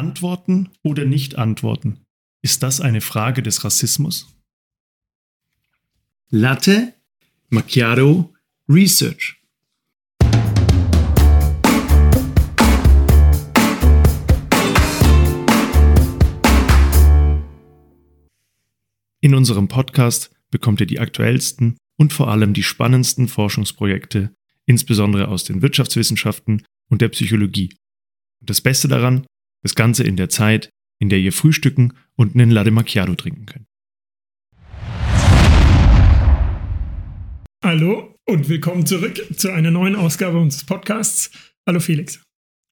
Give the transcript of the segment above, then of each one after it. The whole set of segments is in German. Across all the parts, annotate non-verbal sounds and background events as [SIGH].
Antworten oder nicht antworten? Ist das eine Frage des Rassismus? Latte Macchiato Research. In unserem Podcast bekommt ihr die aktuellsten und vor allem die spannendsten Forschungsprojekte, insbesondere aus den Wirtschaftswissenschaften und der Psychologie. Und das Beste daran, das Ganze in der Zeit, in der ihr frühstücken und einen Latte Macchiato trinken könnt. Hallo und willkommen zurück zu einer neuen Ausgabe unseres Podcasts. Hallo Felix.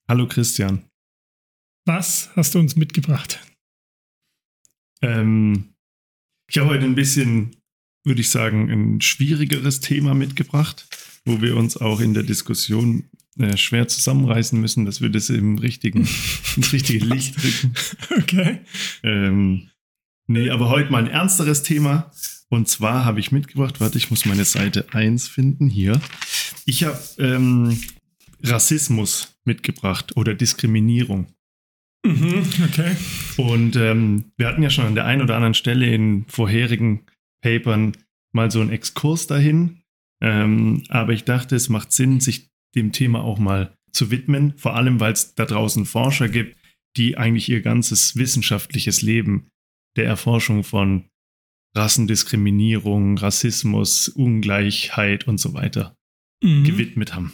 Hallo Christian. Was hast du uns mitgebracht? Ähm, ich habe heute ein bisschen, würde ich sagen, ein schwierigeres Thema mitgebracht, wo wir uns auch in der Diskussion äh, schwer zusammenreißen müssen, dass wir das im richtigen, [LAUGHS] ins richtige Licht rücken. Okay. Ähm, nee, aber heute mal ein ernsteres Thema. Und zwar habe ich mitgebracht, warte, ich muss meine Seite 1 finden, hier. Ich habe ähm, Rassismus mitgebracht oder Diskriminierung. Mhm, okay. Und ähm, wir hatten ja schon an der einen oder anderen Stelle in vorherigen Papern mal so einen Exkurs dahin. Ähm, aber ich dachte, es macht Sinn, sich dem Thema auch mal zu widmen, vor allem weil es da draußen Forscher gibt, die eigentlich ihr ganzes wissenschaftliches Leben der Erforschung von Rassendiskriminierung, Rassismus, Ungleichheit und so weiter mhm. gewidmet haben.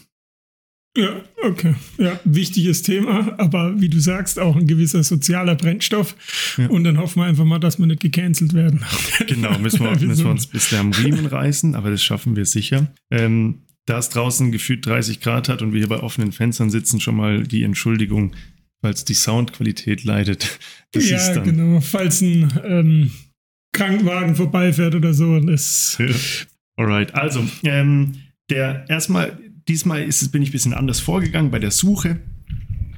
Ja, okay. Ja, wichtiges Thema, aber wie du sagst, auch ein gewisser sozialer Brennstoff. Ja. Und dann hoffen wir einfach mal, dass wir nicht gecancelt werden. Genau, müssen wir, [LAUGHS] müssen wir uns bisher am Riemen reißen, aber das schaffen wir sicher. Ähm, da es draußen gefühlt 30 Grad hat und wir hier bei offenen Fenstern sitzen, schon mal die Entschuldigung, falls die Soundqualität leidet. [LAUGHS] Das ja, genau. Falls ein ähm, Krankenwagen vorbeifährt oder so. Das [LAUGHS] ja. Alright, also ähm, der erstmal diesmal ist, bin ich ein bisschen anders vorgegangen bei der Suche,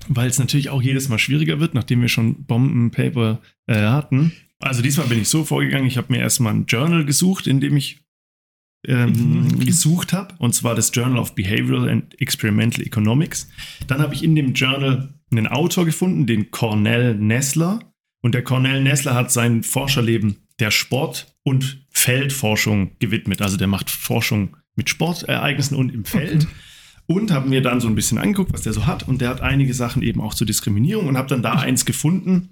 weil es natürlich auch jedes Mal schwieriger wird, nachdem wir schon Bombenpaper äh, hatten. Also diesmal bin ich so vorgegangen, ich habe mir erstmal ein Journal gesucht, in dem ich ähm, [LAUGHS] gesucht habe, und zwar das Journal of Behavioral and Experimental Economics. Dann habe ich in dem Journal einen Autor gefunden, den Cornell Nessler. Und der Cornell Nessler hat sein Forscherleben der Sport- und Feldforschung gewidmet. Also der macht Forschung mit Sportereignissen und im Feld. Okay. Und habe mir dann so ein bisschen angeguckt, was der so hat. Und der hat einige Sachen eben auch zur Diskriminierung und habe dann da eins gefunden,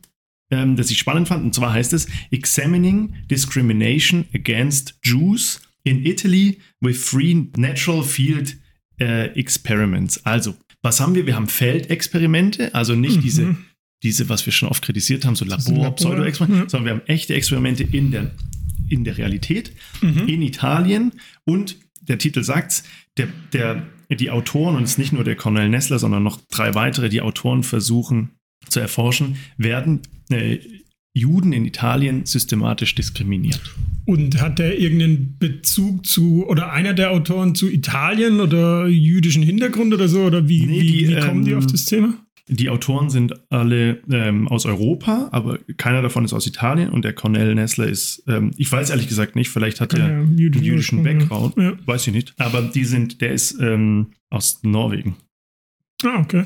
ähm, das ich spannend fand. Und zwar heißt es Examining Discrimination Against Jews in Italy with Free Natural Field äh, Experiments. Also, was haben wir? Wir haben Feldexperimente, also nicht mhm. diese, diese, was wir schon oft kritisiert haben, so Labor-Pseudo-Experimente, mhm. sondern wir haben echte Experimente in der, in der Realität, mhm. in Italien und der Titel sagt's, der, der, die Autoren, und es ist nicht nur der Cornel Nessler, sondern noch drei weitere, die Autoren versuchen zu erforschen, werden äh, Juden in Italien systematisch diskriminiert. Und hat der irgendeinen Bezug zu, oder einer der Autoren zu Italien oder jüdischen Hintergrund oder so? Oder wie, nee, wie, die, wie kommen ähm, die auf das Thema? Die Autoren sind alle ähm, aus Europa, aber keiner davon ist aus Italien und der Cornell Nessler ist, ähm, ich weiß ehrlich gesagt nicht, vielleicht hat er ja, einen jüdischen Background, ja. weiß ich nicht. Aber die sind, der ist ähm, aus Norwegen. Ah, okay.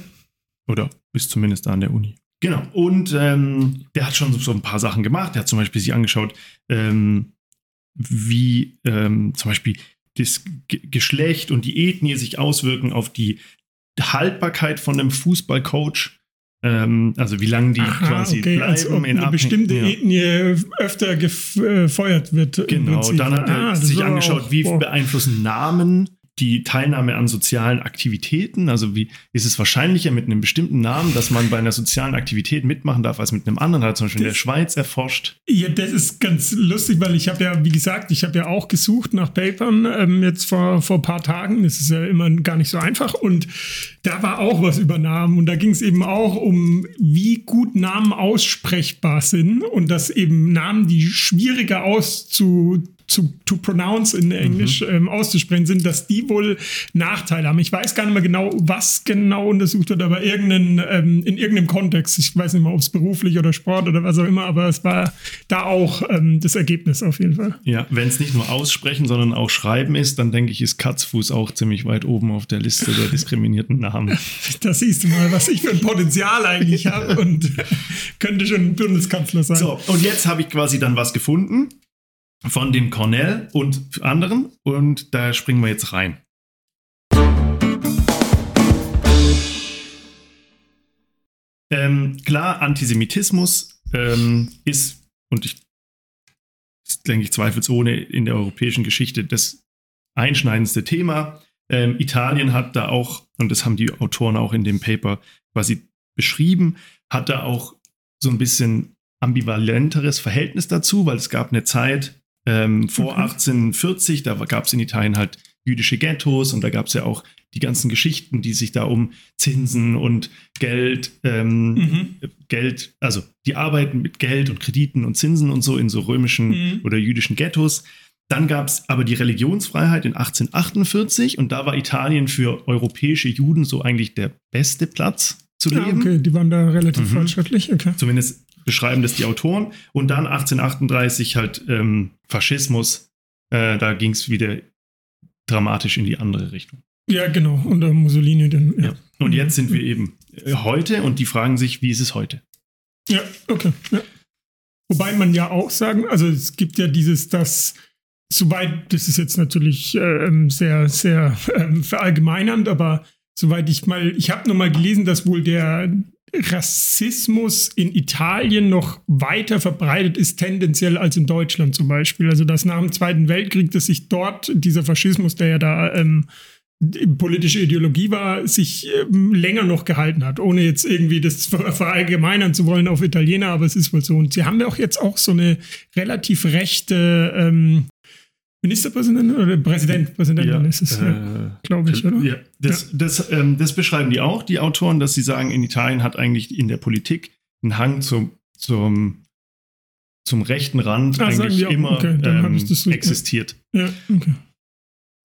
Oder ist zumindest da an der Uni. Genau. Und ähm, der hat schon so ein paar Sachen gemacht. Der hat zum Beispiel sich angeschaut, ähm, wie ähm, zum Beispiel das G Geschlecht und die Ethnie sich auswirken auf die Haltbarkeit von einem Fußballcoach. Ähm, also wie lange die Aha, quasi okay, bleiben als ob in eine bestimmte ja. Ethnie öfter gefeuert wird. Genau, dann hat er ah, sich angeschaut, auch, wie beeinflussen Namen die Teilnahme an sozialen Aktivitäten. Also wie ist es wahrscheinlicher mit einem bestimmten Namen, dass man bei einer sozialen Aktivität mitmachen darf, als mit einem anderen? Hat zum Beispiel das, in der Schweiz erforscht. Ja, das ist ganz lustig, weil ich habe ja, wie gesagt, ich habe ja auch gesucht nach Papern ähm, jetzt vor, vor ein paar Tagen. Das ist ja immer gar nicht so einfach. Und da war auch was über Namen. Und da ging es eben auch um, wie gut Namen aussprechbar sind. Und dass eben Namen, die schwieriger auszu zu to pronounce in Englisch mhm. ähm, auszusprechen sind, dass die wohl Nachteile haben. Ich weiß gar nicht mehr genau, was genau untersucht wird, aber irgendeinen, ähm, in irgendeinem Kontext. Ich weiß nicht mehr, ob es beruflich oder Sport oder was auch immer, aber es war da auch ähm, das Ergebnis auf jeden Fall. Ja, wenn es nicht nur aussprechen, sondern auch schreiben ist, dann denke ich, ist Katzfuß auch ziemlich weit oben auf der Liste der diskriminierten Namen. [LAUGHS] Da siehst du mal, was ich für ein Potenzial eigentlich habe und [LAUGHS] könnte schon Bundeskanzler sein. So, und jetzt habe ich quasi dann was gefunden von dem Cornell und anderen und da springen wir jetzt rein. Ähm, klar, Antisemitismus ähm, ist, und ich ist, denke ich, zweifelsohne in der europäischen Geschichte das einschneidendste Thema. Ähm, Italien hat da auch, und das haben die Autoren auch in dem Paper quasi beschrieben, hat da auch so ein bisschen ambivalenteres Verhältnis dazu, weil es gab eine Zeit, ähm, vor okay. 1840, da gab es in Italien halt jüdische Ghettos und da gab es ja auch die ganzen Geschichten, die sich da um Zinsen und Geld, ähm, mhm. Geld, also die arbeiten mit Geld und Krediten und Zinsen und so in so römischen mhm. oder jüdischen Ghettos. Dann gab es aber die Religionsfreiheit in 1848 und da war Italien für europäische Juden so eigentlich der beste Platz zu leben. Ja, okay, die waren da relativ mhm. fortschrittlich, okay. Zumindest beschreiben das die Autoren. Und dann 1838 halt ähm, Faschismus. Äh, da ging es wieder dramatisch in die andere Richtung. Ja, genau. Unter Mussolini dann. Ja. ja. Und jetzt sind wir eben äh, heute und die fragen sich, wie ist es heute? Ja, okay. Ja. Wobei man ja auch sagen, also es gibt ja dieses, dass soweit, das ist jetzt natürlich äh, sehr, sehr äh, verallgemeinernd, aber soweit ich mal, ich habe noch mal gelesen, dass wohl der Rassismus in Italien noch weiter verbreitet ist, tendenziell als in Deutschland zum Beispiel. Also dass nach dem Zweiten Weltkrieg, dass sich dort dieser Faschismus, der ja da ähm, politische Ideologie war, sich ähm, länger noch gehalten hat, ohne jetzt irgendwie das verallgemeinern zu wollen auf Italiener, aber es ist wohl so. Und sie haben ja auch jetzt auch so eine relativ rechte ähm, Ministerpräsidentin oder Präsident? Präsidentin ja, ist es, äh, glaube ich, oder? Ja, das, ja. Das, ähm, das, beschreiben die auch, die Autoren, dass sie sagen, in Italien hat eigentlich in der Politik einen Hang zum, zum, zum rechten Rand ah, eigentlich immer okay, ähm, existiert. Ja, okay.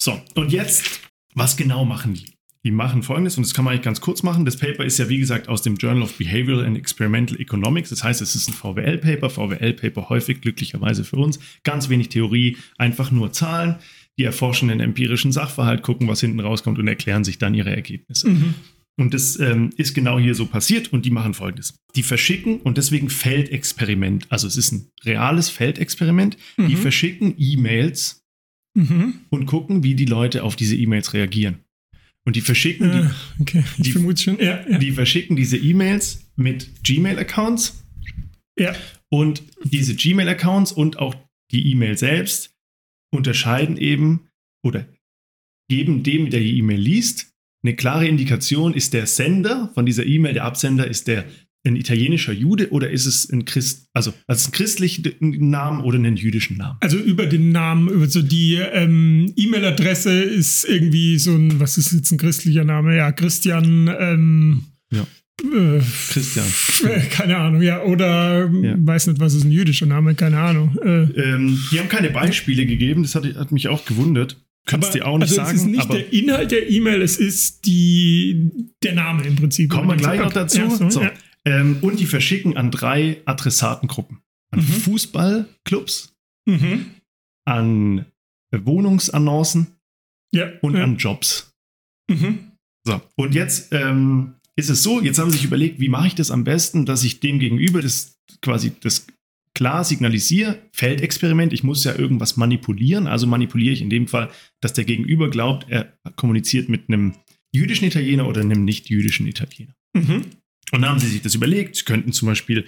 So, und jetzt, was genau machen die? Die machen folgendes, und das kann man eigentlich ganz kurz machen. Das Paper ist ja, wie gesagt, aus dem Journal of Behavioral and Experimental Economics. Das heißt, es ist ein VWL-Paper. VWL-Paper häufig, glücklicherweise für uns. Ganz wenig Theorie, einfach nur Zahlen. Die erforschen den empirischen Sachverhalt, gucken, was hinten rauskommt und erklären sich dann ihre Ergebnisse. Mhm. Und das ähm, ist genau hier so passiert und die machen folgendes. Die verschicken und deswegen Feldexperiment. Also es ist ein reales Feldexperiment. Mhm. Die verschicken E-Mails mhm. und gucken, wie die Leute auf diese E-Mails reagieren. Und die verschicken, die, ah, okay. die, schon. Ja, ja. die verschicken diese E-Mails mit Gmail-Accounts. Ja. Und diese Gmail-Accounts und auch die E-Mail selbst unterscheiden eben oder geben dem, der die E-Mail liest, eine klare Indikation, ist der Sender von dieser E-Mail, der Absender ist der ein italienischer Jude oder ist es ein Christ, also als ein christlichen Namen oder einen jüdischen Namen? Also über den Namen, über so die ähm, E-Mail-Adresse ist irgendwie so ein, was ist jetzt ein christlicher Name? Ja, Christian. Ähm, ja. Äh, Christian. Äh, [LAUGHS] keine Ahnung, ja, oder ja. weiß nicht, was ist ein jüdischer Name, keine Ahnung. Äh, ähm, die haben keine Beispiele gegeben, das hat, hat mich auch gewundert. Kannst du auch nicht also sagen. Es ist nicht der Inhalt der E-Mail, es ist die, der Name im Prinzip. Kommen wir gleich noch dazu. Ja, so, so. Ja. Ähm, und die verschicken an drei Adressatengruppen. An mhm. Fußballclubs, mhm. an Wohnungsannoncen ja, und ja. an Jobs. Mhm. So, und jetzt ähm, ist es so, jetzt haben sie sich überlegt, wie mache ich das am besten, dass ich dem gegenüber das quasi das klar signalisiere, Feldexperiment, ich muss ja irgendwas manipulieren, also manipuliere ich in dem Fall, dass der Gegenüber glaubt, er kommuniziert mit einem jüdischen Italiener oder einem nicht jüdischen Italiener. Mhm. Und dann haben sie sich das überlegt. Sie könnten zum Beispiel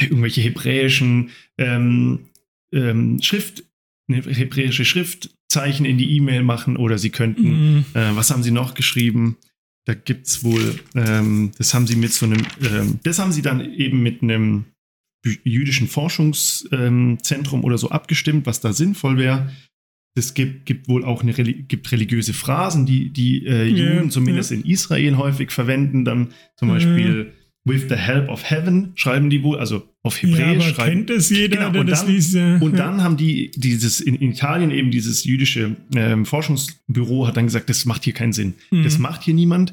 irgendwelche hebräischen ähm, ähm, Schrift, eine hebräische Schriftzeichen in die E-Mail machen oder sie könnten, mhm. äh, was haben sie noch geschrieben? Da gibt es wohl, ähm, das haben sie mit so einem, ähm, das haben sie dann eben mit einem jüdischen Forschungszentrum oder so abgestimmt, was da sinnvoll wäre. Es gibt, gibt wohl auch eine gibt religiöse Phrasen, die die äh, Juden yeah, zumindest yeah. in Israel häufig verwenden. Dann zum Beispiel with the help of heaven schreiben die wohl, also auf Hebräisch ja, schreiben. kennt es jeder, Genau, der und das dann- liest? Ja. Und dann haben die dieses in, in Italien eben dieses jüdische ähm, Forschungsbüro hat dann gesagt, das macht hier keinen Sinn. Mhm. Das macht hier niemand.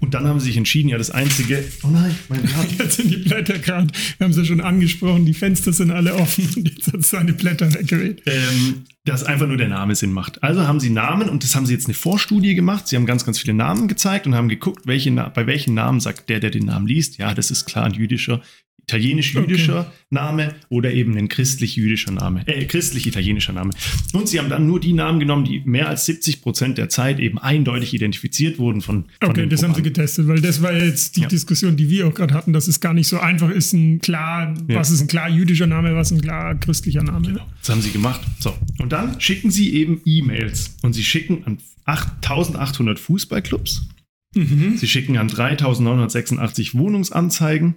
Und dann haben sie sich entschieden, ja, das einzige. Oh nein, mein Blatt. [LAUGHS] Jetzt sind die Blätter gerade, wir haben es ja schon angesprochen, die Fenster sind alle offen [LAUGHS] und jetzt hat es seine Blätter weggeweht. ähm, dass einfach nur der Name Sinn macht. Also haben sie Namen und das haben sie jetzt eine Vorstudie gemacht. Sie haben ganz, ganz viele Namen gezeigt und haben geguckt, welche, bei welchen Namen sagt der, der den Namen liest. Ja, das ist klar ein jüdischer, italienisch-jüdischer Name oder eben ein christlich-jüdischer Name, äh, christlich-italienischer Name. Und sie haben dann nur die Namen genommen, die mehr als 70 Prozent der Zeit eben eindeutig identifiziert wurden von, von Okay, das haben sie getestet, weil das war jetzt die Ja. Diskussion, die wir auch gerade hatten, dass es gar nicht so einfach ist, ein klar, Ja. was ist ein klar jüdischer Name, was ein klar christlicher Name. Das haben sie gemacht. So. Und dann schicken sie eben E-Mails. Und sie schicken an 8800 Fußballclubs. Mhm. Sie schicken an 3986 Wohnungsanzeigen.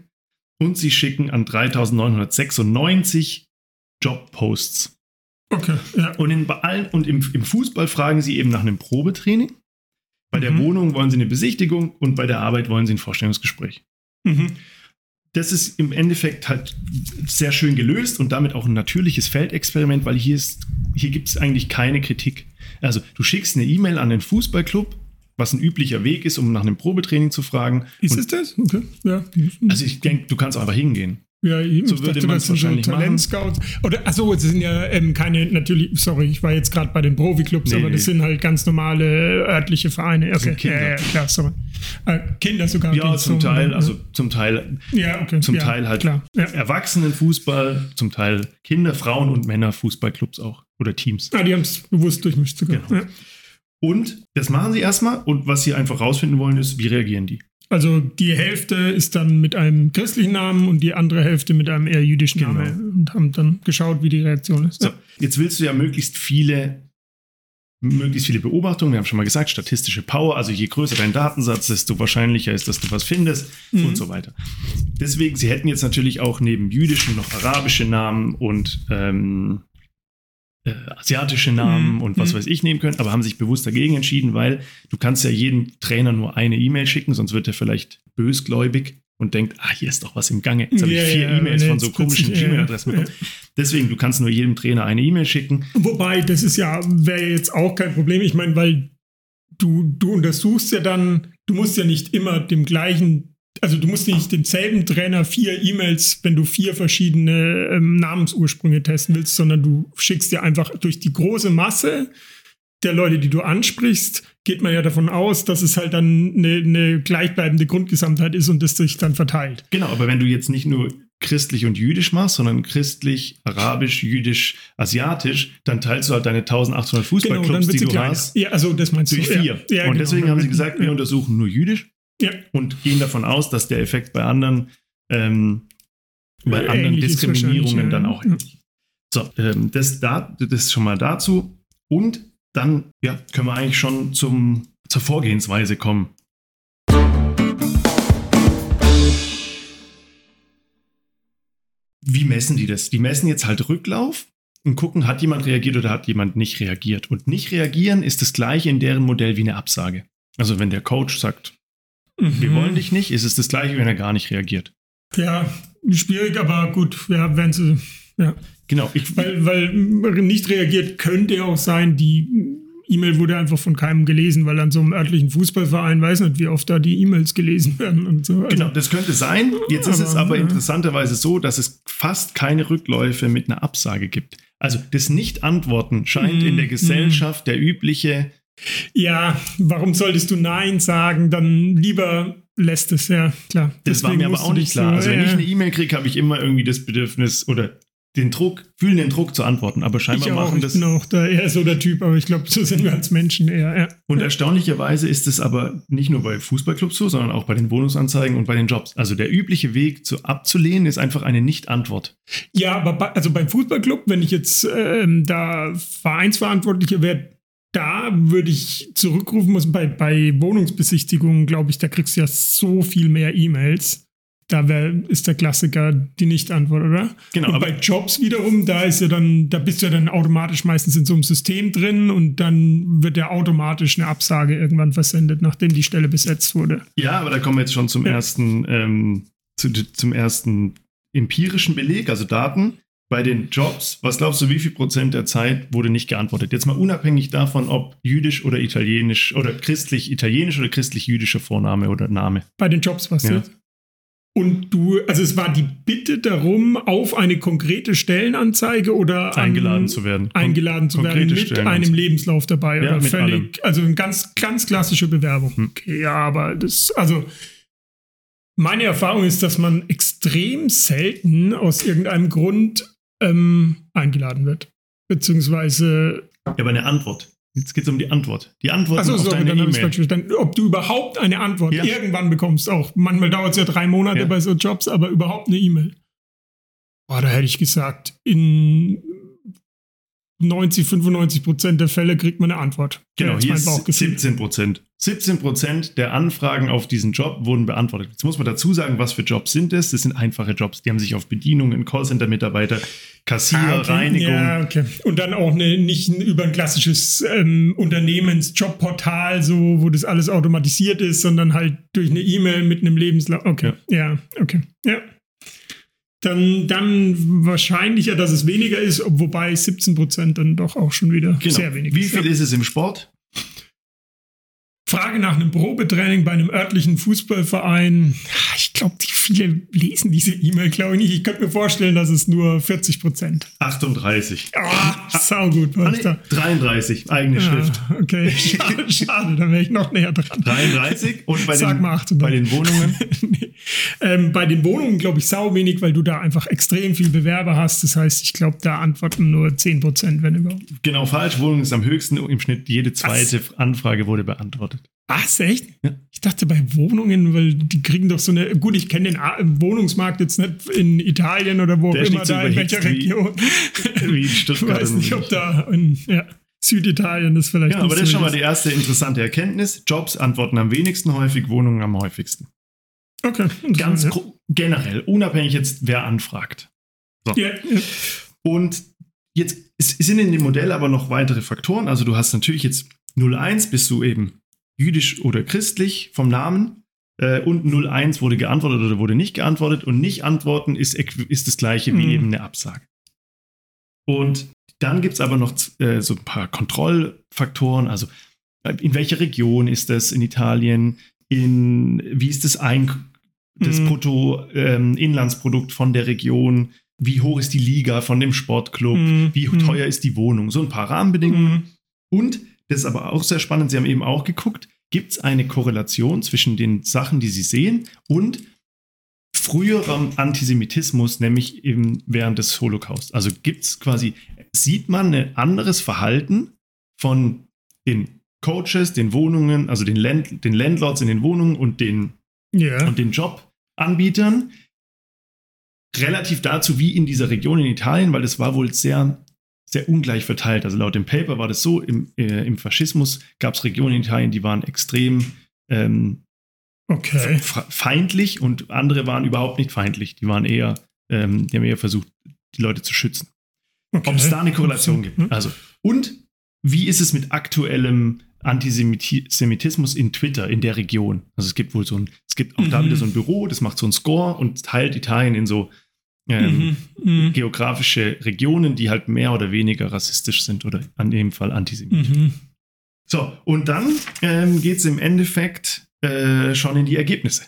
Und sie schicken an 3996 Jobposts. Okay, ja. Und, in, bei allen, und im, im Fußball fragen sie eben nach einem Probetraining. Bei der Mhm. Wohnung wollen sie eine Besichtigung und bei der Arbeit wollen sie ein Vorstellungsgespräch. Mhm. das ist im Endeffekt halt sehr schön gelöst und damit auch ein natürliches Feldexperiment, weil hier, ist, hier gibt es eigentlich keine Kritik. Also du schickst eine E-Mail an den Fußballclub, was ein üblicher Weg ist, um nach einem Probetraining zu fragen. Ist Und- es das? Okay, ja. Also ich denke, du kannst auch einfach hingehen. Ja, eben. So ich würde dachte, man's das so wahrscheinlich machen. Talentscouts. Oder, achso, es sind ja ähm, keine, natürlich, sorry, ich war jetzt gerade bei den Profiklubs, Nee, aber nee. das sind halt ganz normale örtliche Vereine. Okay, Kinder. Ja, klar, sorry. Äh, Kinder sogar. Ja, zum so, Teil, ja. also zum Teil ja, okay, zum ja, Teil halt Klar, ja. Erwachsenenfußball, zum Teil Kinder, Frauen und Männer Fußballclubs auch oder Teams. Ah, die haben es bewusst durchmischt sogar. Genau. Ja. Und das machen sie erstmal und was sie einfach rausfinden wollen ist, wie reagieren die? Also die Hälfte ist dann mit einem christlichen Namen und die andere Hälfte mit einem eher jüdischen Genau. Namen und haben dann geschaut, wie die Reaktion ist. So, jetzt willst du ja möglichst viele, möglichst viele Beobachtungen. Wir haben schon mal gesagt, statistische Power. Also je größer dein Datensatz, desto wahrscheinlicher ist, dass du was findest Mhm. und so weiter. Deswegen, sie hätten jetzt natürlich auch neben jüdischen noch arabische Namen und ähm, äh, asiatische Namen Mhm. und was Mhm. weiß ich nehmen können, aber haben sich bewusst dagegen entschieden, weil du kannst ja jedem Trainer nur eine E-Mail schicken, sonst wird er vielleicht bösgläubig und denkt, ah, hier ist doch was im Gange. Jetzt habe Ja, ich vier ja, E-Mails von so komischen Gmail-Adressen ja. bekommen. Deswegen, du kannst nur jedem Trainer eine E-Mail schicken. Wobei, das ist ja, wäre jetzt auch kein Problem. Ich meine, weil du, du untersuchst ja dann, du musst ja nicht immer dem gleichen, also du musst nicht demselben Trainer vier E-Mails, wenn du vier verschiedene ähm, Namensursprünge testen willst, sondern du schickst dir einfach durch die große Masse der Leute, die du ansprichst, geht man ja davon aus, dass es halt dann eine, eine gleichbleibende Grundgesamtheit ist und das sich dann verteilt. Genau, aber wenn du jetzt nicht nur christlich und jüdisch machst, sondern christlich, arabisch, jüdisch, asiatisch, dann teilst du halt deine 1800 Fußballclubs, die du hast, Ja, also das meinst durch du. vier. Ja, ja, und genau. deswegen haben sie gesagt, wir untersuchen nur jüdisch Ja. und gehen davon aus, dass der Effekt bei anderen, ähm, bei Ja, anderen Diskriminierungen dann auch ähnlich. So, ähm, das, da, das schon mal dazu. Und dann ja, können wir eigentlich schon zum, zur Vorgehensweise kommen. Wie messen die das? Die messen jetzt halt Rücklauf und gucken, hat jemand reagiert oder hat jemand nicht reagiert. Und nicht reagieren ist das gleiche in deren Modell wie eine Absage. Also wenn der Coach sagt, wir Mhm. wollen dich nicht, ist es das gleiche, wenn er gar nicht reagiert. Ja, schwierig, aber gut, ja, wenn sie, ja. Genau, ich, Weil, weil nicht reagiert könnte ja auch sein, die E-Mail wurde einfach von keinem gelesen, weil an so einem örtlichen Fußballverein weiß nicht, wie oft da die E-Mails gelesen werden und so. Also, Genau, das könnte sein. Jetzt ist es Aber, aber ja. interessanterweise so, dass es fast keine Rückläufe mit einer Absage gibt. Also das Nicht-Antworten scheint Mhm, in der Gesellschaft der übliche, Ja, warum solltest du Nein sagen? Dann lieber lässt es, ja, klar. das war Deswegen mir aber auch nicht klar. so, Also wenn ja. ich eine E-Mail kriege, habe ich immer irgendwie das Bedürfnis oder den Druck, fühlen den Druck zu antworten. Aber scheinbar ich auch, machen ich das. bin auch da eher so der Typ, aber ich glaube, so sind wir als Menschen eher. Ja. Und erstaunlicherweise ist es aber nicht nur bei Fußballclubs so, sondern auch bei den Wohnungsanzeigen und bei den Jobs. Also der übliche Weg zu abzulehnen ist einfach eine Nicht-Antwort. Ja, aber bei, also beim Fußballclub, wenn ich jetzt ähm, da Vereinsverantwortlicher wäre, da würde ich zurückrufen müssen. Bei, bei Wohnungsbesichtigungen, glaube ich, da kriegst du ja so viel mehr E-Mails. Da wär, ist der Klassiker die Nicht-Antwort, oder? Genau, und aber- bei Jobs wiederum, da ist ja dann, da bist du ja dann automatisch meistens in so einem System drin und dann wird ja automatisch eine Absage irgendwann versendet, nachdem die Stelle besetzt wurde. Ja, aber da kommen wir jetzt schon zum Ja. ersten, ähm, zu, zum ersten empirischen Beleg, also Daten, bei den Jobs, was glaubst du, wie viel Prozent der Zeit wurde nicht geantwortet? Jetzt mal unabhängig davon, ob jüdisch oder italienisch oder christlich-italienisch oder christlich-jüdischer Vorname oder Name. Bei den Jobs, was Ja. jetzt? Und du, also es war die Bitte darum, auf eine konkrete Stellenanzeige oder Eingeladen einen- zu werden. eingeladen zu werden mit einem Lebenslauf dabei Ja, oder völlig, allem. also eine ganz, ganz klassische Bewerbung. Hm. Okay, ja, aber das, also meine Erfahrung ist, dass man extrem selten aus irgendeinem Grund ähm, eingeladen wird. Beziehungsweise, Ja, aber eine Antwort. Jetzt geht es um die Antwort. Die Antwort achso, auf sorry, deine E-Mail. Ob du überhaupt eine Antwort Ja. irgendwann bekommst, auch. Manchmal dauert es ja drei Monate Ja. bei so Jobs, aber überhaupt eine E-Mail. Boah, da hätte ich gesagt, in 90, 95 Prozent der Fälle kriegt man eine Antwort. Genau, hier ist Bauchgefühl. 17 Prozent. 17 Prozent der Anfragen auf diesen Job wurden beantwortet. Jetzt muss man dazu sagen, was für Jobs sind es? Das sind einfache Jobs. Die haben sich auf Bedienungen, Callcenter-Mitarbeiter, Kassier, Ah, okay. Reinigung. Ja, okay. Und dann auch eine, nicht über ein klassisches ähm, Unternehmensjobportal, so, wo das alles automatisiert ist, sondern halt durch eine E-Mail mit einem Lebenslauf. Okay. Ja. okay. Ja. Dann, dann wahrscheinlicher, dass es weniger ist, ob- wobei 17 Prozent dann doch auch schon wieder Genau. sehr wenig Wie ist. viel Ja. ist es im Sport? Frage nach einem Probetraining bei einem örtlichen Fußballverein. Ich glaube, die viele lesen diese E-Mail, glaube ich nicht. Ich könnte mir vorstellen, dass es nur 40 Prozent. 38. Ah, saugut, Ah, was nee, da. 33, eigene Schrift. Ah, okay, [LAUGHS] schade, schade, da wäre ich noch näher dran. 33 und bei, Sag den, mal 800. bei den Wohnungen [LAUGHS] nee. ähm, bei den Wohnungen glaube ich sau wenig, weil du da einfach extrem viel Bewerber hast. Das heißt, ich glaube, da antworten nur 10 Prozent, wenn überhaupt. genau falsch. Wohnung ist am höchsten. Im Schnitt jede zweite Anfrage wurde beantwortet. Was, echt? Ja. Ich dachte bei Wohnungen, weil die kriegen doch so eine, gut, ich kenne den A- Wohnungsmarkt jetzt nicht in Italien oder wo auch ist immer so da, in welcher wie- Region. [LAUGHS] Wie in Ich Stuttgart. weiß und- nicht, ob da in ja, Süditalien das vielleicht Ja, aber das ist so schon mal die erste interessante Erkenntnis. Jobs antworten am wenigsten häufig, Wohnungen am häufigsten. Okay, Ganz ja. generell, unabhängig jetzt, wer anfragt. Ja, ja. Und jetzt sind in dem Modell aber noch weitere Faktoren. Also du hast natürlich jetzt 01 bist du eben jüdisch oder christlich vom Namen äh, und 01 wurde geantwortet oder wurde nicht geantwortet und nicht antworten ist, ist das gleiche wie Mhm. eben eine Absage. Und dann gibt es aber noch äh, so ein paar Kontrollfaktoren, also äh, in welcher Region ist das in Italien, in wie ist das, Ein das Mhm. Bruttoinlandsprodukt von der Region, wie hoch ist die Liga von dem Sportclub, Mhm. wie Mhm. teuer ist die Wohnung, so ein paar Rahmenbedingungen. Mhm. Und, das ist aber auch sehr spannend, Sie haben eben auch geguckt, gibt es eine Korrelation zwischen den Sachen, die Sie sehen und früherem Antisemitismus, nämlich eben während des Holocaust. Also gibt es quasi, sieht man ein anderes Verhalten von den Coaches, den Wohnungen, also den, Land, den Landlords in den Wohnungen und den Ja. und den Jobanbietern relativ dazu, wie in dieser Region in Italien, weil das war wohl sehr, sehr ungleich verteilt. Also laut dem Paper war das so, im, äh, im Faschismus gab es Regionen in Italien, die waren extrem ähm, Okay. feindlich und andere waren überhaupt nicht feindlich. Die waren eher, ähm, die haben eher versucht, die Leute zu schützen. okay. Ob es da eine Korrelation gibt. Hm? Also, und wie ist es mit aktuellem Antisemitismus in Twitter in der Region? Also es gibt wohl so ein, es gibt auch da Mhm. wieder so ein Büro, das macht so einen Score und teilt Italien in so ähm, Mhm. Mhm. geografische Regionen, die halt mehr oder weniger rassistisch sind oder an dem Fall antisemitisch. Mhm. So, und dann ähm, geht es im Endeffekt äh, schon in die Ergebnisse.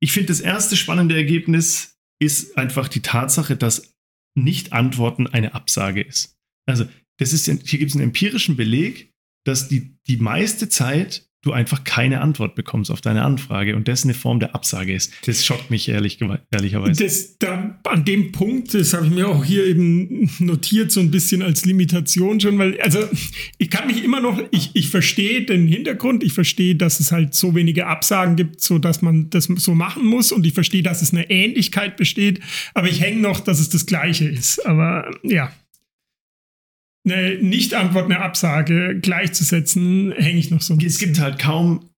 Ich finde, das erste spannende Ergebnis ist einfach die Tatsache, dass Nicht-Antworten eine Absage ist. Also, das ist, hier gibt es einen empirischen Beleg, dass die, die meiste Zeit du einfach keine Antwort bekommst auf deine Anfrage und das eine Form der Absage ist. Das schockt mich ehrlich, ehrlicherweise. Das, da, an dem Punkt, das habe ich mir auch hier eben notiert, so ein bisschen als Limitation schon, weil, also ich kann mich immer noch, ich, ich verstehe den Hintergrund, ich verstehe, dass es halt so wenige Absagen gibt, so dass man das so machen muss und ich verstehe, dass es eine Ähnlichkeit besteht, aber ich hänge noch, dass es das Gleiche ist. Aber ja. Eine Nicht-Antwort, eine Absage gleichzusetzen, hänge ich noch so ein es gibt halt kaum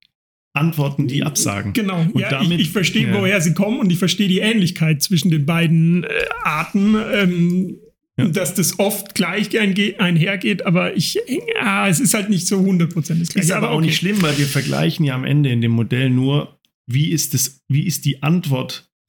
Antworten, die absagen. Genau, Und ja, damit- ich, ich verstehe, ja. woher sie kommen und ich verstehe die Ähnlichkeit zwischen den beiden äh, Arten. Ähm, ja. dass das oft gleich einhergeht, aber ich, ja, es ist halt nicht so hundertprozentig gleich. Ist aber, aber auch okay. nicht schlimm, weil wir vergleichen ja am Ende in dem Modell nur, wie ist, das, wie ist die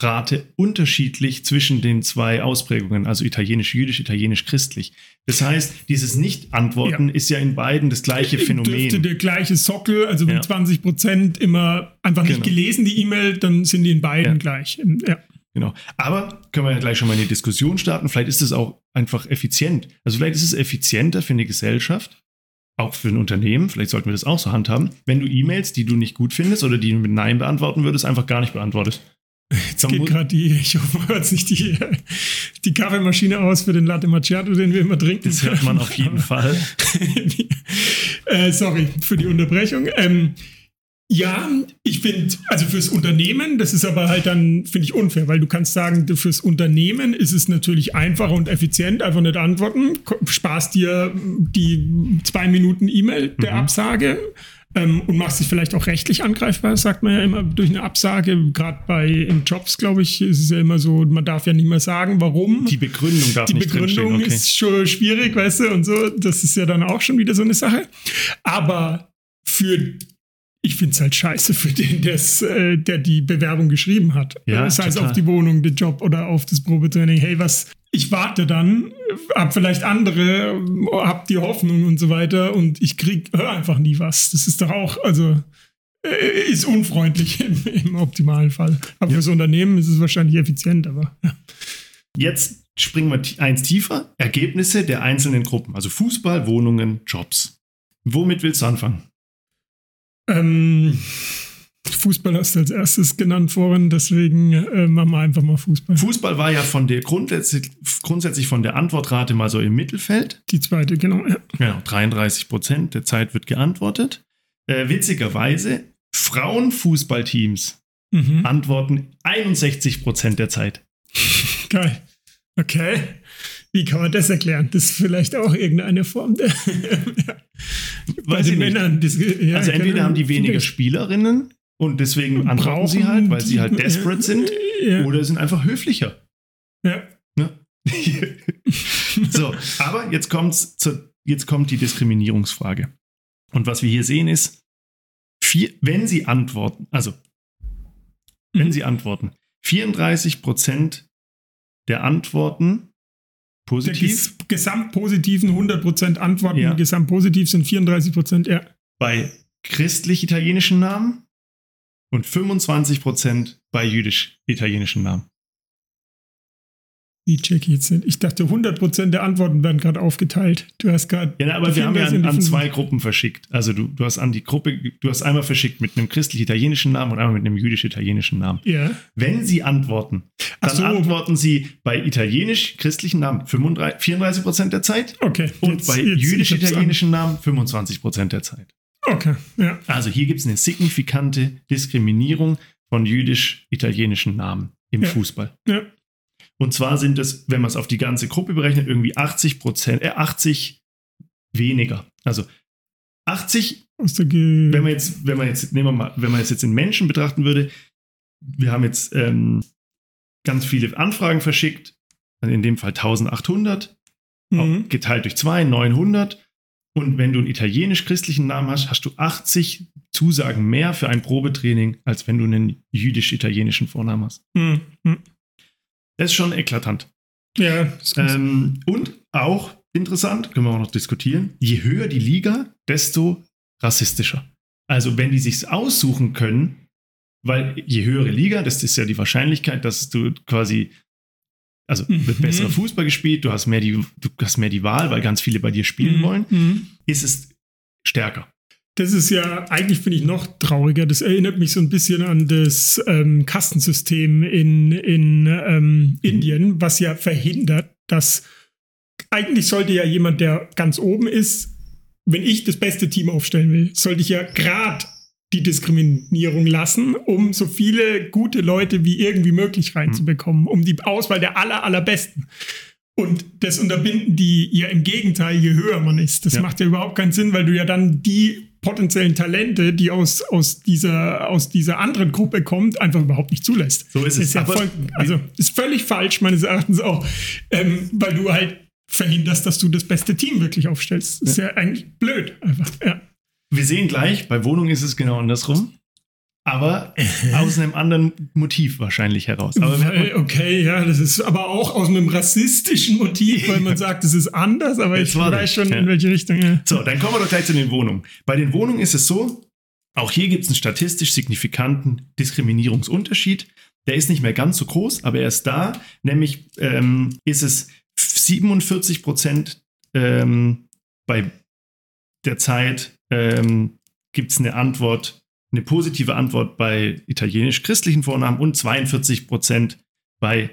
Antwortrate unterschiedlich zwischen den zwei Ausprägungen, also italienisch-jüdisch, italienisch-christlich. Das heißt, dieses Nicht-Antworten ja. ist ja in beiden das gleiche Phänomen. Dürfte der gleiche Sockel, also wenn ja. 20 Prozent immer einfach nicht genau. gelesen, die E-Mail, dann sind die in beiden ja. gleich. Ja. Genau. Aber können wir ja gleich schon mal in die Diskussion starten. Vielleicht ist es auch einfach effizient. Also vielleicht ist es effizienter für eine Gesellschaft, auch für ein Unternehmen, vielleicht sollten wir das auch so handhaben, wenn du E-Mails, die du nicht gut findest oder die du mit Nein beantworten würdest, einfach gar nicht beantwortest. Jetzt geht gerade die, ich hoffe, man hört nicht die, die Kaffeemaschine aus für den Latte Macchiato, den wir immer trinken. Das hört man auf jeden Fall. [LAUGHS] äh, sorry für die Unterbrechung. Ähm, ja, ich finde, also fürs Unternehmen, das ist aber halt dann, finde ich, unfair, weil du kannst sagen, fürs Unternehmen ist es natürlich einfacher und effizient, einfach nicht antworten, sparst dir die zwei Minuten E-Mail der mhm. Absage ähm, und machst dich vielleicht auch rechtlich angreifbar, sagt man ja immer durch eine Absage. Gerade bei in Jobs, glaube ich, ist es ja immer so, man darf ja nicht mehr sagen, warum. Die Begründung darf Die nicht Begründung okay. ist schon schwierig, weißt du, und so. Das ist ja dann auch schon wieder so eine Sache. Aber für ich finde es halt scheiße für den, äh, der die Bewerbung geschrieben hat. Ja, das heißt total. auf die Wohnung, den Job oder auf das Probetraining. Hey, was, ich warte dann, hab vielleicht andere, hab die Hoffnung und so weiter und ich krieg, hör einfach nie was. Das ist doch auch, also äh, ist unfreundlich im, im optimalen Fall. Aber ja. fürs Unternehmen ist es wahrscheinlich effizient, aber ja. Jetzt springen wir eins tiefer. Ergebnisse der einzelnen Gruppen, also Fußball, Wohnungen, Jobs. Womit willst du anfangen? Ähm, Fußball hast du als erstes genannt vorhin, deswegen äh, machen wir einfach mal Fußball. Fußball war ja von der grundsätzlich, grundsätzlich von der Antwortrate mal so im Mittelfeld. Die zweite, genau. Ja. Genau, 33 Prozent der Zeit wird geantwortet. Äh, witzigerweise, Frauenfußballteams mhm. antworten 61 Prozent der Zeit. Geil. Okay. Wie kann man das erklären? Das ist vielleicht auch irgendeine Form der. [LAUGHS] Bei den Männern. Das, ja, also entweder haben die weniger Spielerinnen und deswegen antworten sie halt, weil sie halt desperate sind, ja. oder sind einfach höflicher. Ja. Ne? [LAUGHS] so, aber jetzt kommt's zu, jetzt kommt die Diskriminierungsfrage. Und was wir hier sehen ist, vier, wenn sie antworten, also wenn mhm. sie antworten, 34 Prozent der Antworten Positiv? Der gesamtpositiven 100% Antworten, ja. gesamtpositiv sind 34%, ja. Bei christlich-italienischen Namen und 25% bei jüdisch-italienischen Namen. Wie check ich jetzt nicht? Ich dachte, 100% der Antworten werden gerade aufgeteilt. Du hast gerade. Ja, aber wir haben ja an, an zwei Gruppen verschickt. Also du, du hast an die Gruppe, du hast einmal verschickt mit einem christlich-italienischen Namen und einmal mit einem jüdisch-italienischen Namen. Ja. Wenn sie antworten, dann so. antworten sie bei italienisch-christlichen Namen 35, 34% der Zeit. Okay. Und jetzt, bei jüdisch-italienischen Namen 25% der Zeit. Okay, ja. Also hier gibt es eine signifikante Diskriminierung von jüdisch-italienischen Namen im ja. Wenn Ja. Und zwar sind es, wenn man es auf die ganze Gruppe berechnet, irgendwie 80 Prozent, äh, 80 weniger. Also 80, wenn man jetzt, wenn man jetzt, nehmen wir mal, wenn man es jetzt in Menschen betrachten würde, wir haben jetzt ähm, ganz viele Anfragen verschickt, also in dem Fall 1800, mhm. geteilt durch zwei, 900. Und wenn du einen italienisch-christlichen Namen hast, hast du 80 Zusagen mehr für ein Probetraining, als wenn du einen jüdisch-italienischen Vornamen hast. Mhm. Das ist schon eklatant. Ja. Ähm, und auch interessant, können wir auch noch diskutieren, je höher die Liga, desto rassistischer. Also wenn die sich aussuchen können, weil je höhere Liga, das ist ja die Wahrscheinlichkeit, dass du quasi, also wird mhm. besserer Fußball gespielt, du hast mehr die, du hast mehr die Wahl, weil ganz viele bei dir spielen mhm. wollen, mhm. ist es stärker. Das ist ja, eigentlich finde ich noch trauriger. Das erinnert mich so ein bisschen an das ähm, Kastensystem in, in ähm, Indien, was ja verhindert, dass eigentlich sollte ja jemand, der ganz oben ist, wenn ich das beste Team aufstellen will, sollte ich ja gerade die Diskriminierung lassen, um so viele gute Leute wie irgendwie möglich reinzubekommen, um die Auswahl der aller, allerbesten. Und das unterbinden die ja im Gegenteil, je höher man ist. Das ja. macht ja überhaupt keinen Sinn, weil du ja dann die potenziellen Talente, die aus, aus, dieser, aus dieser anderen Gruppe kommt, einfach überhaupt nicht zulässt. So ist es. Ist ja voll, also ist völlig falsch, meines Erachtens auch, ähm, weil du halt verhinderst, dass du das beste Team wirklich aufstellst. Das ist ja, eigentlich blöd. Einfach. Ja. Wir sehen gleich, bei Wohnungen ist es genau andersrum. Aber aus einem anderen Motiv wahrscheinlich heraus. Weil, okay, ja, das ist aber auch aus einem rassistischen Motiv, weil man [LAUGHS] sagt, es ist anders, aber Jetzt ich weiß schon, ja. in welche Richtung. Ja. So, dann kommen wir doch gleich zu den Wohnungen. Bei den Wohnungen ist es so, auch hier gibt es einen statistisch signifikanten Diskriminierungsunterschied. Der ist nicht mehr ganz so groß, aber er ist da. Nämlich ähm, ist es 47 Prozent ähm, bei der Zeit ähm, gibt es eine Antwort, eine positive Antwort bei italienisch-christlichen Vornamen und 42 Prozent bei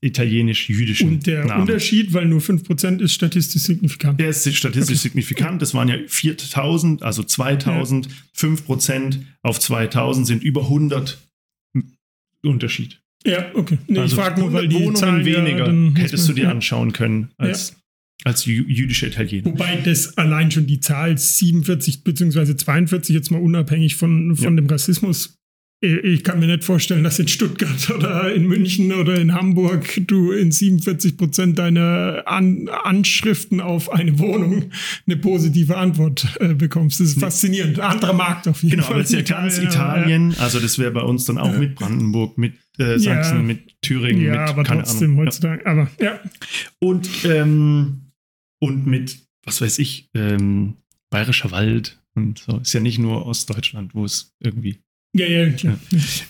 italienisch-jüdischen Und der Namen. Unterschied, weil nur 5% ist statistisch signifikant. Der ist statistisch okay. signifikant. Das waren ja 4000, also 2000. Ja. 5% auf 2000 sind über 100 Unterschied. Ja, okay. Nee, also ich frage nur, weil die Wohnungen Zahlen weniger ja, hättest du dir anschauen können als, ja. Als jüdische Italiener. Wobei das allein schon die Zahl 47 bzw. 42 jetzt mal unabhängig von, von ja. dem Rassismus ich kann mir nicht vorstellen, dass in Stuttgart [LAUGHS] oder in München oder in Hamburg du in 47 Prozent deiner An Anschriften auf eine Wohnung eine positive Antwort äh, bekommst. Das ist faszinierend. Anderer Markt auf jeden genau, Fall. Genau, das ist ja ganz [LAUGHS] Italien. Ja. Also das wäre bei uns dann auch ja. mit Brandenburg, mit äh, Sachsen, mit Thüringen. Ja, mit, aber trotzdem Ahnung. heutzutage. Aber ja. Und, ähm, und mit, was weiß ich, ähm, Bayerischer Wald und so. Ist ja nicht nur Ostdeutschland, wo es irgendwie ja, ja, klar.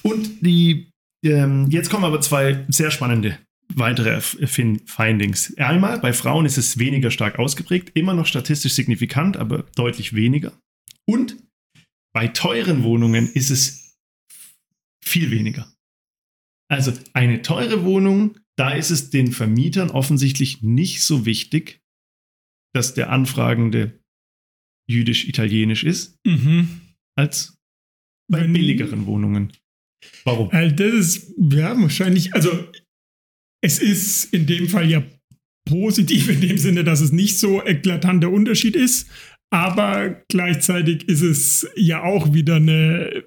Und die, ähm, jetzt kommen aber zwei sehr spannende weitere Findings. Einmal, bei Frauen ist es weniger stark ausgeprägt, immer noch statistisch signifikant, aber deutlich weniger. Und bei teuren Wohnungen ist es viel weniger. Also eine teure Wohnung, da ist es den Vermietern offensichtlich nicht so wichtig, dass der Anfragende jüdisch-italienisch ist, mhm. als bei Wenn, billigeren Wohnungen. Warum? Also das ist, ja, wahrscheinlich, also es ist in dem Fall ja positiv in dem Sinne, dass es nicht so eklatanter Unterschied ist, aber gleichzeitig ist es ja auch wieder eine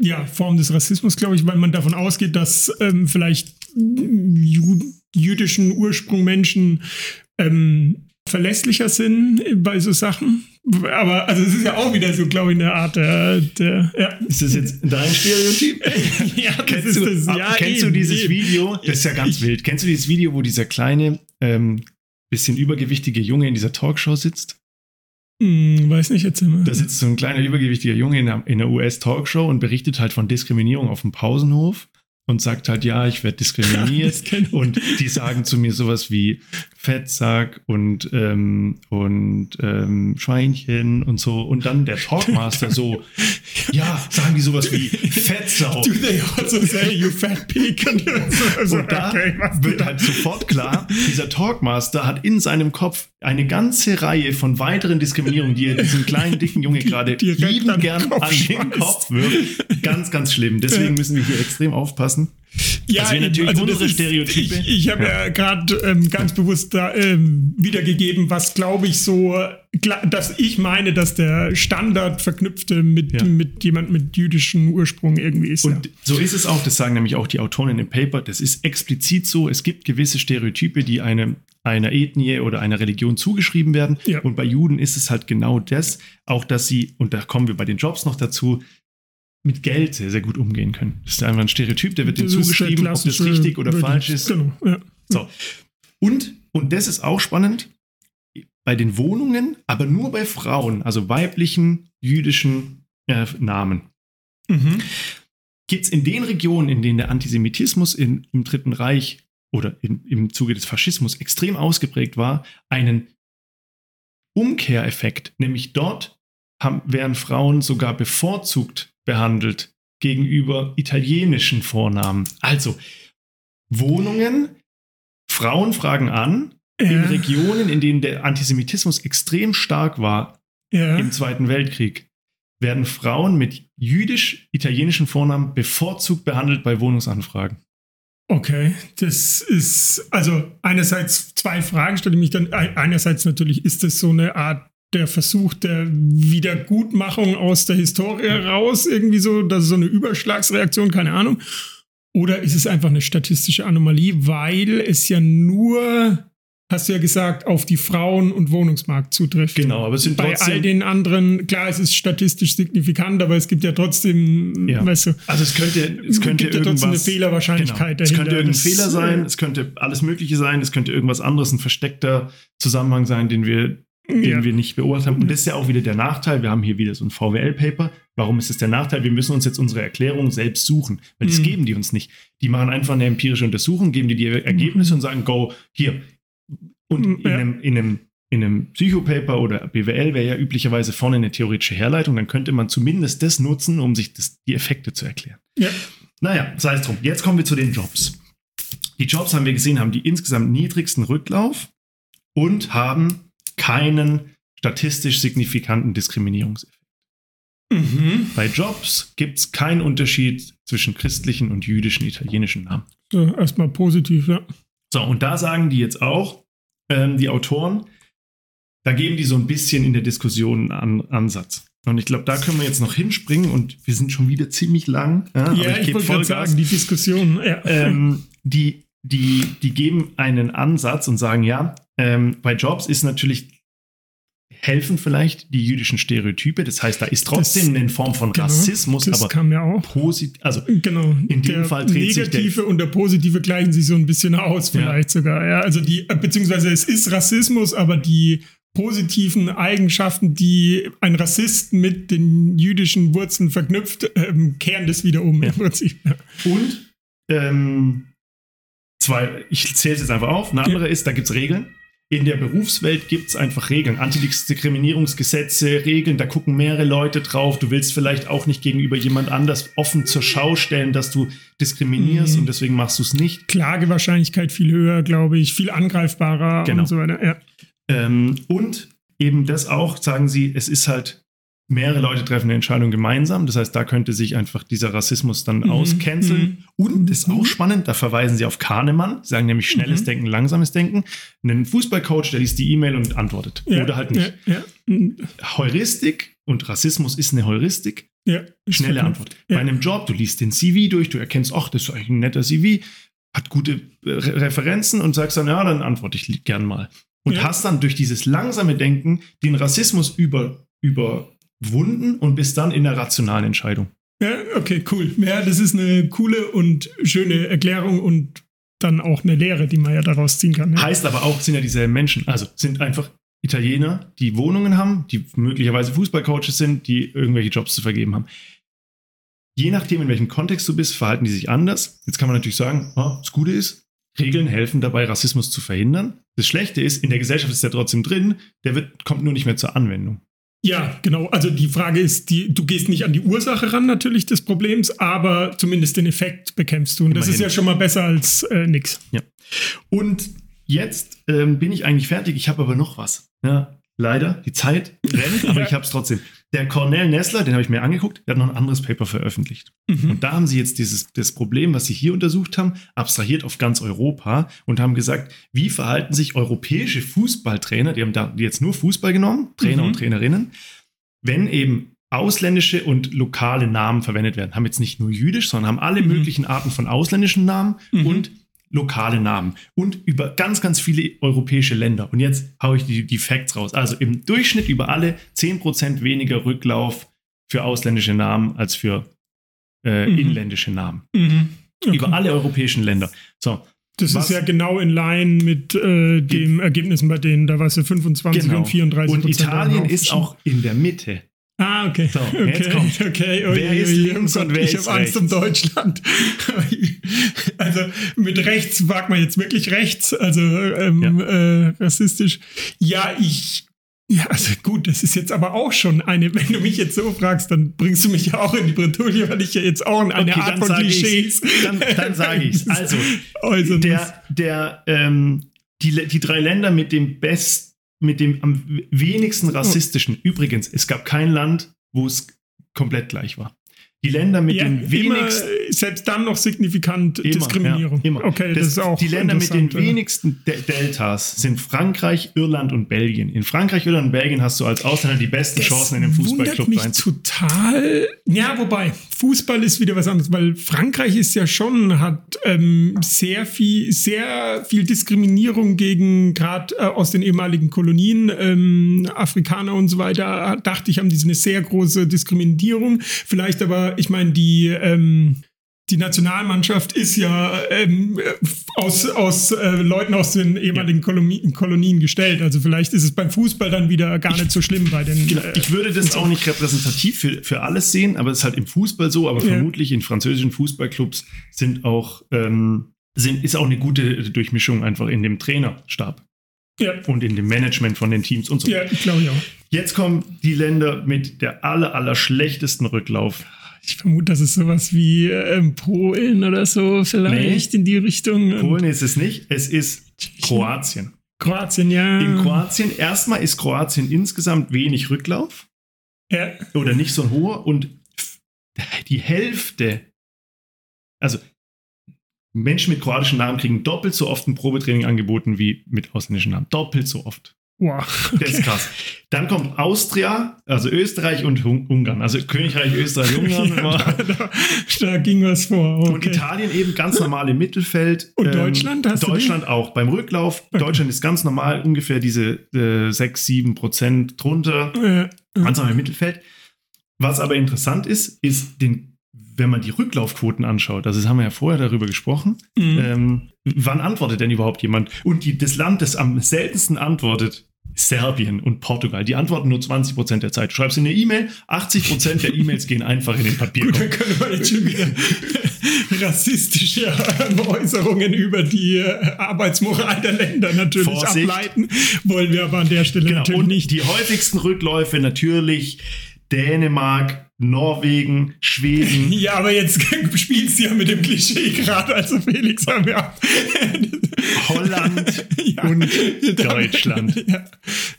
ja, Form des Rassismus, glaube ich, weil man davon ausgeht, dass ähm, vielleicht jü jüdischen Ursprung Menschen ähm, verlässlicher sind bei so Sachen. Aber also es ist ja auch wieder so, glaube ich, eine Art der, der ja. Ist das jetzt dein Stereotyp? [LAUGHS] ja, kennst, du, das, ja, kennst eben, du dieses eben. Video? Das ist ja ganz ich, wild. Kennst du dieses Video, wo dieser kleine, ähm, bisschen übergewichtige Junge in dieser Talkshow sitzt? Hm, weiß nicht, jetzt immer. Da sitzt so ein kleiner übergewichtiger Junge in einer, in einer US-Talkshow und berichtet halt von Diskriminierung auf dem Pausenhof und sagt halt, ja, ich werde diskriminiert. [LAUGHS] und die sagen zu mir sowas wie Fettsack und, ähm, und ähm, Schweinchen und so. Und dann der Talkmaster so, ja, sagen die sowas wie Fettsau. Do they also say you fat pig? Und, so, und da okay, wird halt sofort klar, dieser Talkmaster hat in seinem Kopf eine ganze Reihe von weiteren Diskriminierungen, die er diesem kleinen, dicken Junge gerade lieben gern an den Kopf wirft. Ganz, ganz schlimm. Deswegen müssen wir hier extrem aufpassen. Ja, also, natürlich also unsere ist, Stereotype. Ich, ich habe ja, ja gerade ähm, ganz bewusst da ähm, wiedergegeben, was glaube ich so, dass ich meine, dass der Standard verknüpfte mit, ja. mit jemand mit jüdischem Ursprung irgendwie ist. Und ja. so ist es auch, das sagen nämlich auch die Autoren im Paper, das ist explizit so, es gibt gewisse Stereotype, die einem einer Ethnie oder einer Religion zugeschrieben werden. Ja. Und bei Juden ist es halt genau das, auch dass sie, und da kommen wir bei den Jobs noch dazu, mit Geld sehr, sehr gut umgehen können. Das ist einfach ein Stereotyp, der wird dem zugeschrieben, ob das richtig oder falsch ist. Genau, ja. So. Und, und das ist auch spannend, bei den Wohnungen, aber nur bei Frauen, also weiblichen jüdischen äh, Namen, mhm. gibt es in den Regionen, in denen der Antisemitismus in, im Dritten Reich oder in, im Zuge des Faschismus extrem ausgeprägt war, einen Umkehreffekt, nämlich dort haben, werden Frauen sogar bevorzugt behandelt gegenüber italienischen Vornamen. Also Wohnungen, Frauen fragen an, ja. in Regionen, in denen der Antisemitismus extrem stark war ja. im Zweiten Weltkrieg, werden Frauen mit jüdisch-italienischen Vornamen bevorzugt behandelt bei Wohnungsanfragen. Okay, das ist also einerseits zwei Fragen stelle ich mich dann. Einerseits natürlich ist das so eine Art der Versuch der Wiedergutmachung aus der Historie raus, irgendwie so, das ist so eine Überschlagsreaktion, keine Ahnung. Oder ist es einfach eine statistische Anomalie, weil es ja nur hast du ja gesagt, auf die Frauen- und Wohnungsmarkt zutrifft. Genau, aber es sind Bei all den anderen, klar, es ist statistisch signifikant, aber es gibt ja trotzdem, Ja. weißt du, Also es könnte, es könnte gibt ja trotzdem eine Fehlerwahrscheinlichkeit genau. Es könnte irgendein Fehler sein, es könnte alles Mögliche sein, es könnte irgendwas anderes, ein versteckter Zusammenhang sein, den wir, den Ja. wir nicht beobachtet haben. Und das ist ja auch wieder der Nachteil. Wir haben hier wieder so ein VWL-Paper. Warum ist es der Nachteil? Wir müssen uns jetzt unsere Erklärung selbst suchen, weil das Mhm. geben die uns nicht. Die machen einfach eine empirische Untersuchung, geben dir die Ergebnisse und sagen, go, hier. Und Mhm, in ja. einem, in einem in einem Psychopaper oder BWL wäre ja üblicherweise vorne eine theoretische Herleitung, dann könnte man zumindest das nutzen, um sich das, die Effekte zu erklären. Ja. Naja, sei es drum. Jetzt kommen wir zu den Jobs. Die Jobs haben wir gesehen, haben die insgesamt niedrigsten Rücklauf und haben keinen statistisch signifikanten Diskriminierungseffekt. Mhm. Bei Jobs gibt es keinen Unterschied zwischen christlichen und jüdischen italienischen Namen. So, erstmal positiv, ja. So, und da sagen die jetzt auch, ähm, die Autoren, da geben die so ein bisschen in der Diskussion einen An Ansatz. Und ich glaube, da können wir jetzt noch hinspringen und wir sind schon wieder ziemlich lang. Ja, aber Ja, ich, geb wollte gerade sagen, die Diskussion, ja. ähm, die, die, die geben einen Ansatz und sagen, ja, ähm, bei Jobs ist natürlich, helfen vielleicht die jüdischen Stereotype. Das heißt, da ist trotzdem Das- eine Form von genau, Rassismus, das aber kam ja auch. also Genau. In dem Fall dreht sich der- Negative und der Positive gleichen sich so ein bisschen aus, Ja. vielleicht sogar. Ja, also die, äh, beziehungsweise es ist Rassismus, aber die positiven Eigenschaften, die ein Rassist mit den jüdischen Wurzeln verknüpft, ähm, kehren das wieder um Ja. im Prinzip. Ja. Und ähm, zwei, ich zähle es jetzt einfach auf. Eine andere ist, da gibt es Regeln. In der Berufswelt gibt es einfach Regeln. Antidiskriminierungsgesetze, Regeln, da gucken mehrere Leute drauf. Du willst vielleicht auch nicht gegenüber jemand anders offen zur Schau stellen, dass du diskriminierst Mhm. und deswegen machst du es nicht. Klagewahrscheinlichkeit viel höher, glaube ich, viel angreifbarer Genau. und so weiter. Ja. Ähm, und eben das auch, sagen sie, es ist halt, mehrere Leute treffen eine Entscheidung gemeinsam. Das heißt, da könnte sich einfach dieser Rassismus dann Mhm, auscanceln. Und das ist auch Mhm. spannend, da verweisen sie auf Kahnemann, sagen nämlich schnelles Mhm. Denken, langsames Denken. Einen Fußballcoach, der liest die E-Mail und antwortet. Ja, Oder halt nicht. Ja, ja. Heuristik und Rassismus ist eine Heuristik. Schnelle. Antwort. Bei einem Job, du liest den CV durch, du erkennst, ach, das ist eigentlich ein netter CV, hat gute äh, Re Referenzen und sagst dann, ja, dann antworte ich gern mal. Und hast dann durch dieses langsame Denken den Rassismus über, überwunden und bist dann in der rationalen Entscheidung. Ja, okay, cool. Ja, das ist eine coole und schöne Erklärung und dann auch eine Lehre, die man ja daraus ziehen kann. Ja. Heißt aber auch, sind ja dieselben Menschen. Also sind einfach Italiener, die Wohnungen haben, die möglicherweise Fußballcoaches sind, die irgendwelche Jobs zu vergeben haben. Je nachdem, in welchem Kontext du bist, verhalten die sich anders. Jetzt kann man natürlich sagen, ah, das Gute ist, Regeln helfen dabei, Rassismus zu verhindern. Das Schlechte ist, in der Gesellschaft ist er trotzdem drin, der wird, kommt nur nicht mehr zur Anwendung. Ja, genau. Also die Frage ist, die, du gehst nicht an die Ursache ran natürlich des Problems, aber zumindest den Effekt bekämpfst du. Und das ist Immerhin. ja schon mal besser als äh, nix. Und jetzt ähm, bin ich eigentlich fertig. Ich habe aber noch was. Ja, leider, die Zeit rennt, [LAUGHS] aber Ja. ich habe es trotzdem. Der Cornell Nessler, den habe ich mir angeguckt, der hat noch ein anderes Paper veröffentlicht. Mhm. Und da haben sie jetzt dieses, das Problem, was sie hier untersucht haben, abstrahiert auf ganz Europa und haben gesagt, wie verhalten sich europäische Fußballtrainer, die haben da jetzt nur Fußball genommen, Trainer Mhm. und Trainerinnen, wenn eben ausländische und lokale Namen verwendet werden. Haben jetzt nicht nur jüdisch, sondern haben alle Mhm. möglichen Arten von ausländischen Namen Mhm. und lokale Namen und über ganz, ganz viele europäische Länder. Und jetzt haue ich die, die Facts raus. Also im Durchschnitt über alle 10% weniger Rücklauf für ausländische Namen als für äh, Mhm. inländische Namen. Mhm. Okay. Über alle europäischen Länder. So, Das Was- ist ja genau in line mit äh, dem Ergebnissen bei denen. Da war es ja 25 genau. und 34 Und Italien ist auch in der Mitte. Ah, okay. So, okay, jetzt kommt. okay. Ui, Wer ui, ist links und wer ich ist habe Angst um? Deutschland. [LAUGHS] also mit rechts fragt man jetzt wirklich rechts, also ähm, äh, rassistisch. Ja, ich. Ja, also gut, das ist jetzt aber auch schon eine, [LAUGHS] wenn du mich jetzt so fragst, dann bringst du mich ja auch in die Bretouille, weil ich ja jetzt auch eine Okay, Art von Klischees. Dann- dann sage ich's. [LAUGHS] Also, muss. Der, der, ähm, die, die drei Länder mit dem best, mit dem am wenigsten rassistischen. Übrigens, es gab kein Land, wo es komplett gleich war. Die Länder mit ja, den wenigsten. selbst dann noch signifikant immer, Diskriminierung. Ja. Okay, das, das, ist auch. Die Länder mit den wenigsten De Deltas sind Frankreich, Irland und Belgien. In Frankreich, Irland und Belgien hast du als Ausländer die besten das Chancen in dem Fußballclub mich total. Ja, wobei, Fußball ist wieder was anderes, weil Frankreich ist ja schon, hat ähm, sehr viel, sehr viel Diskriminierung gegen gerade äh, aus den ehemaligen Kolonien, ähm, Afrikaner und so weiter, dachte ich, haben die eine sehr große Diskriminierung. Vielleicht aber, ich meine, die, ähm, die Nationalmannschaft ist ja ähm, aus, aus äh, Leuten aus den ehemaligen Kolonien, Kolonien, gestellt. Also vielleicht ist es beim Fußball dann wieder gar nicht so schlimm bei den. Genau. Ich würde das auch nicht repräsentativ für, für alles sehen, aber es ist halt im Fußball so, aber ja. vermutlich in französischen Fußballclubs sind auch, ähm, sind, ist auch eine gute Durchmischung einfach in dem Trainerstab. Ja. Und in dem Management von den Teams und so. Ja, ich glaube ja. Jetzt kommen die Länder mit der aller, aller schlechtesten Rücklauf. Ich vermute, das ist sowas wie ähm, Polen oder so, vielleicht nee, in die Richtung. Polen ist es nicht, es ist Kroatien. Kroatien, ja. In Kroatien, erstmal ist Kroatien insgesamt wenig Rücklauf. Ja. Oder nicht so ein hoher und die Hälfte, also Menschen mit kroatischen Namen kriegen doppelt so oft ein Probetraining angeboten wie mit ausländischen Namen. Doppelt so oft. Wow. Okay. Das ist krass. Dann kommt Austria, also Österreich und Ungarn. Also Königreich Österreich, [LAUGHS] Ungarn. ja, da, da, ging was vor. Okay. Und Italien eben ganz normal im Mittelfeld. Und ähm, Deutschland hast Deutschland du auch. Beim Rücklauf, okay. Deutschland ist ganz normal, ungefähr diese äh, 6, 7 Prozent drunter. Ja. Ganz normal im Mittelfeld. Was aber interessant ist, ist den wenn man die Rücklaufquoten anschaut, also das haben wir ja vorher darüber gesprochen, mhm. ähm, wann antwortet denn überhaupt jemand? Und die, das Land, das am seltensten antwortet, Serbien und Portugal. Die antworten nur 20 Prozent der Zeit. Du schreibst in eine E-Mail, 80 Prozent der E-Mails gehen einfach in den Papier. Gut, dann können wir jetzt schon wieder [LAUGHS] rassistische Äußerungen über die äh, Arbeitsmoral der Länder natürlich Vorsicht. ableiten. Wollen wir aber an der Stelle genau. natürlich nicht. Die häufigsten Rückläufe natürlich Dänemark, Norwegen, Schweden. [LAUGHS] Ja, aber jetzt [LAUGHS] spielst du ja mit dem Klischee gerade, also Felix haben wir Holland [LAUGHS] ja, und Deutschland. Ja.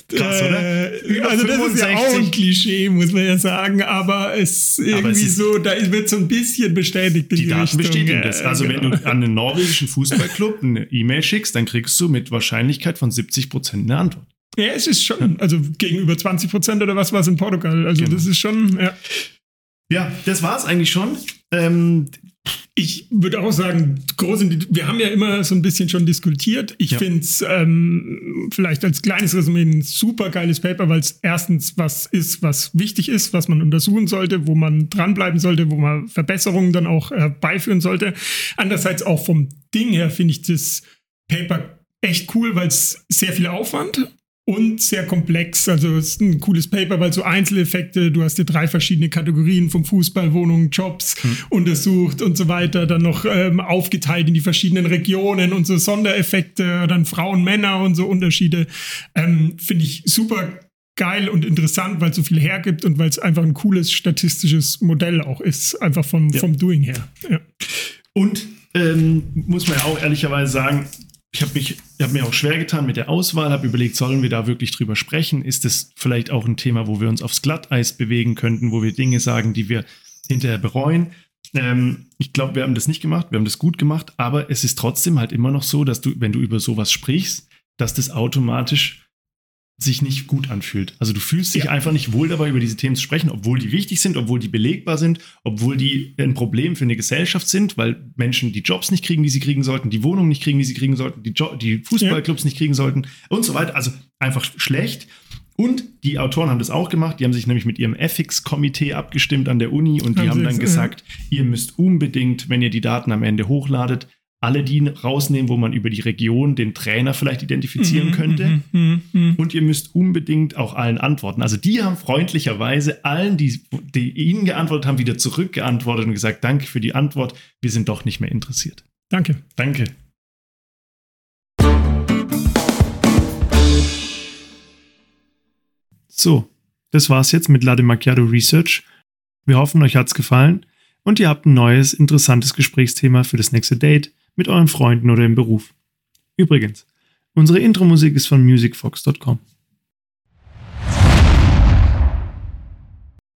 Krass, oder? Äh, also das ist ja auch ein Klischee, muss man ja sagen, aber es irgendwie aber es so, da wird so ein bisschen bestätigt. Die, die Daten Richtung. bestätigen das. Also genau. wenn du an einen norwegischen Fußballclub eine E-Mail schickst, dann kriegst du mit Wahrscheinlichkeit von 70 Prozent eine Antwort. Ja, es ist schon, also gegenüber 20 Prozent oder was war es in Portugal. Also genau. das ist schon, ja. Ja, das war es eigentlich schon. Ähm, ich würde auch sagen, große, wir haben ja immer so ein bisschen schon diskutiert. Ich ja. finde es ähm, vielleicht als kleines Resümee ein super geiles Paper, weil es erstens was ist, was wichtig ist, was man untersuchen sollte, wo man dranbleiben sollte, wo man Verbesserungen dann auch herbeiführen sollte. Andererseits auch vom Ding her finde ich das Paper echt cool, weil es sehr viel Aufwand und sehr komplex. Also es ist ein cooles Paper, weil so Einzeleffekte, du hast dir drei verschiedene Kategorien vom Fußball, Wohnungen, Jobs hm. untersucht und so weiter, dann noch ähm, aufgeteilt in die verschiedenen Regionen und so Sondereffekte, dann Frauen, Männer und so Unterschiede. Ähm, Finde ich super geil und interessant, weil es so viel hergibt und weil es einfach ein cooles statistisches Modell auch ist, einfach vom, ja. vom Doing her. Ja. Und ähm, muss man ja auch ehrlicherweise sagen, ich habe mich, habe mir auch schwer getan mit der Auswahl, habe überlegt, sollen wir da wirklich drüber sprechen? Ist es vielleicht auch ein Thema, wo wir uns aufs Glatteis bewegen könnten, wo wir Dinge sagen, die wir hinterher bereuen? Ähm, ich glaube, wir haben das nicht gemacht, wir haben das gut gemacht, aber es ist trotzdem halt immer noch so, dass du, wenn du über sowas sprichst, dass das automatisch sich nicht gut anfühlt. Also du fühlst dich ja. einfach nicht wohl dabei, über diese Themen zu sprechen, obwohl die wichtig sind, obwohl die belegbar sind, obwohl die ein Problem für eine Gesellschaft sind, weil Menschen die Jobs nicht kriegen, die sie kriegen sollten, die Wohnungen nicht kriegen, die sie kriegen sollten, die, jo die Fußballclubs ja. nicht kriegen sollten und so weiter. Also einfach schlecht. Und die Autoren haben das auch gemacht. Die haben sich nämlich mit ihrem Ethics-Komitee abgestimmt an der Uni und die haben, haben dann gesagt, ihr müsst unbedingt, wenn ihr die Daten am Ende hochladet, alle die rausnehmen, wo man über die Region den Trainer vielleicht identifizieren mhm, könnte. Mhm, mh, Und ihr müsst unbedingt auch allen antworten. Also die haben freundlicherweise allen, die, die ihnen geantwortet haben, wieder zurückgeantwortet und gesagt, danke für die Antwort, wir sind doch nicht mehr interessiert. Danke. Danke. So, das war's jetzt mit Lade Macchiato Research. Wir hoffen, euch hat's gefallen und ihr habt ein neues, interessantes Gesprächsthema für das nächste Date mit euren Freunden oder im Beruf. Übrigens, unsere Intro-Musik ist von musicfox.com.